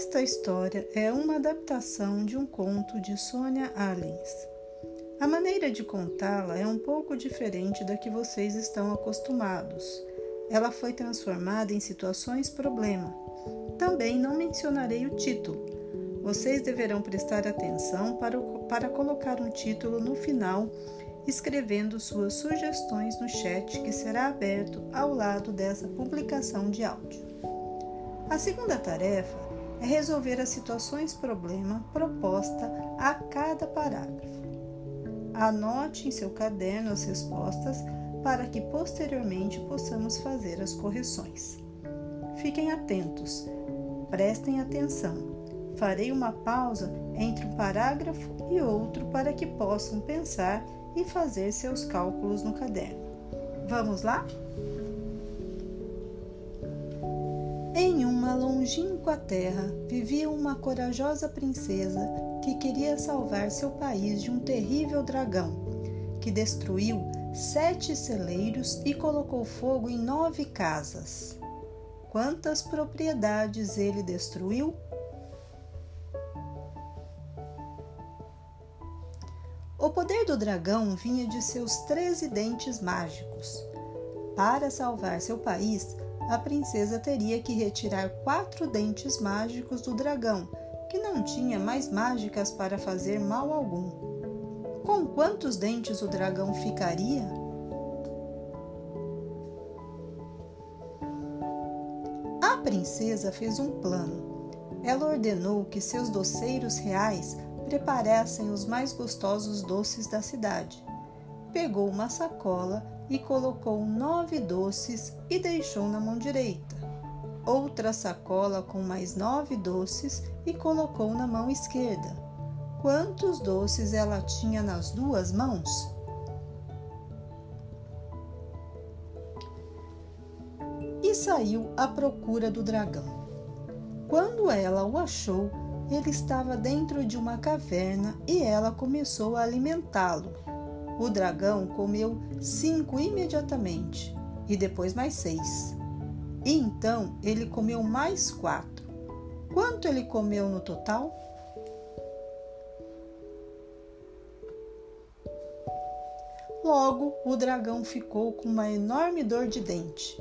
Esta história é uma adaptação de um conto de Sônia Allens. A maneira de contá-la é um pouco diferente da que vocês estão acostumados. Ela foi transformada em situações problema. Também não mencionarei o título. Vocês deverão prestar atenção para, o, para colocar um título no final, escrevendo suas sugestões no chat que será aberto ao lado dessa publicação de áudio. A segunda tarefa é resolver as situações problema proposta a cada parágrafo. Anote em seu caderno as respostas para que posteriormente possamos fazer as correções. Fiquem atentos, prestem atenção. Farei uma pausa entre um parágrafo e outro para que possam pensar e fazer seus cálculos no caderno. Vamos lá? Em uma longínqua terra vivia uma corajosa princesa que queria salvar seu país de um terrível dragão, que destruiu sete celeiros e colocou fogo em nove casas. Quantas propriedades ele destruiu? O poder do dragão vinha de seus treze dentes mágicos. Para salvar seu país, a princesa teria que retirar quatro dentes mágicos do dragão, que não tinha mais mágicas para fazer mal algum. Com quantos dentes o dragão ficaria? A princesa fez um plano. Ela ordenou que seus doceiros reais preparassem os mais gostosos doces da cidade. Pegou uma sacola e colocou nove doces e deixou na mão direita. Outra sacola com mais nove doces e colocou na mão esquerda. Quantos doces ela tinha nas duas mãos? E saiu à procura do dragão. Quando ela o achou, ele estava dentro de uma caverna e ela começou a alimentá-lo. O dragão comeu cinco imediatamente e depois mais seis. E então ele comeu mais quatro. Quanto ele comeu no total? Logo, o dragão ficou com uma enorme dor de dente.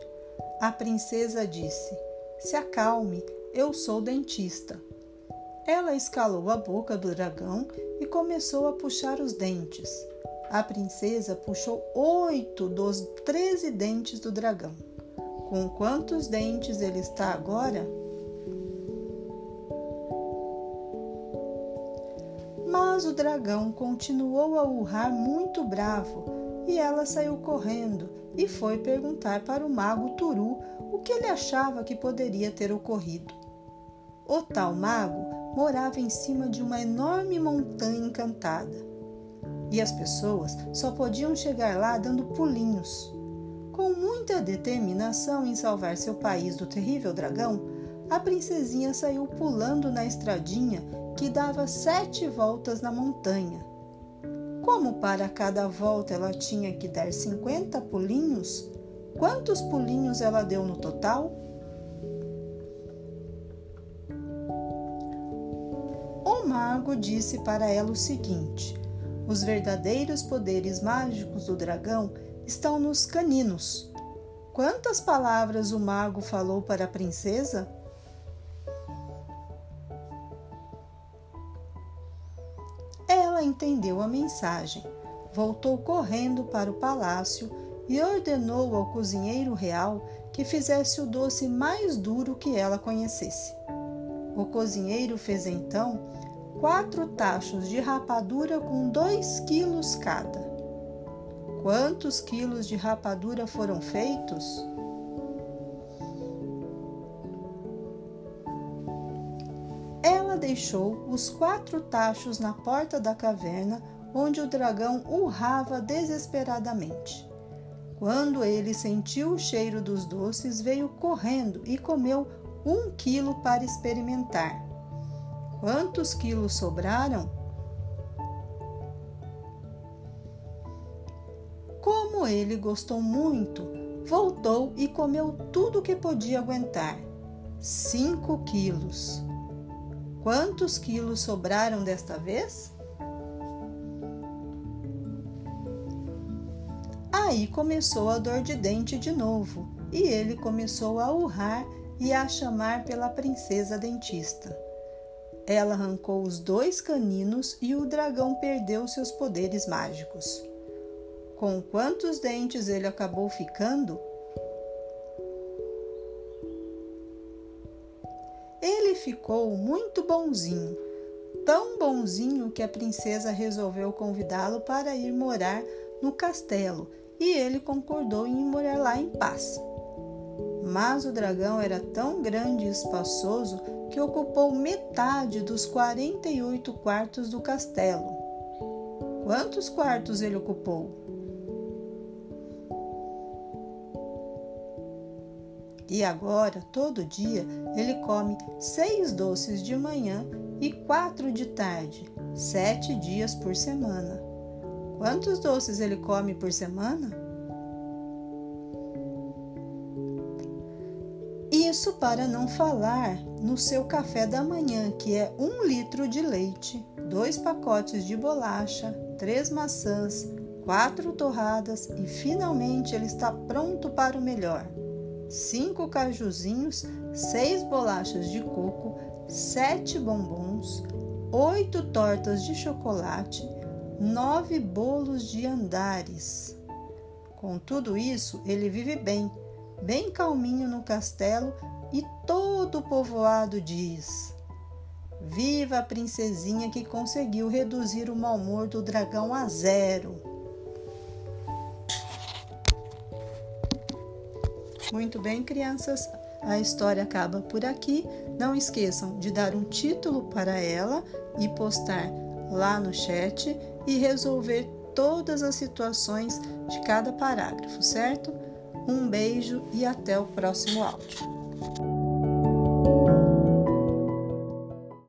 A princesa disse: Se acalme, eu sou dentista. Ela escalou a boca do dragão e começou a puxar os dentes. A princesa puxou oito dos treze dentes do dragão. Com quantos dentes ele está agora? Mas o dragão continuou a urrar muito bravo e ela saiu correndo e foi perguntar para o mago Turu o que ele achava que poderia ter ocorrido. O tal mago morava em cima de uma enorme montanha encantada e as pessoas só podiam chegar lá dando pulinhos. Com muita determinação em salvar seu país do terrível dragão, a princesinha saiu pulando na estradinha que dava sete voltas na montanha. Como para cada volta ela tinha que dar 50 pulinhos, quantos pulinhos ela deu no total? O mago disse para ela o seguinte: os verdadeiros poderes mágicos do dragão estão nos caninos. Quantas palavras o mago falou para a princesa? Ela entendeu a mensagem, voltou correndo para o palácio e ordenou ao cozinheiro real que fizesse o doce mais duro que ela conhecesse. O cozinheiro fez então quatro tachos de rapadura com dois quilos cada. Quantos quilos de rapadura foram feitos? Ela deixou os quatro tachos na porta da caverna onde o dragão urrava desesperadamente. Quando ele sentiu o cheiro dos doces, veio correndo e comeu um quilo para experimentar. Quantos quilos sobraram? Como ele gostou muito, voltou e comeu tudo que podia aguentar. Cinco quilos. Quantos quilos sobraram desta vez? Aí começou a dor de dente de novo e ele começou a urrar e a chamar pela princesa dentista. Ela arrancou os dois caninos e o dragão perdeu seus poderes mágicos. Com quantos dentes ele acabou ficando? Ele ficou muito bonzinho, tão bonzinho que a princesa resolveu convidá-lo para ir morar no castelo e ele concordou em morar lá em paz. Mas o dragão era tão grande e espaçoso que ocupou metade dos 48 quartos do castelo. Quantos quartos ele ocupou? E agora, todo dia, ele come seis doces de manhã e quatro de tarde, sete dias por semana. Quantos doces ele come por semana? Isso para não falar no seu café da manhã, que é um litro de leite, dois pacotes de bolacha, três maçãs, quatro torradas e finalmente ele está pronto para o melhor. Cinco cajuzinhos, seis bolachas de coco, sete bombons, oito tortas de chocolate, nove bolos de andares. Com tudo isso, ele vive bem bem calminho no castelo e todo o povoado diz: Viva a princesinha que conseguiu reduzir o mau humor do dragão a zero. Muito bem, crianças, a história acaba por aqui. Não esqueçam de dar um título para ela e postar lá no chat e resolver todas as situações de cada parágrafo, certo? Um beijo e até o próximo áudio.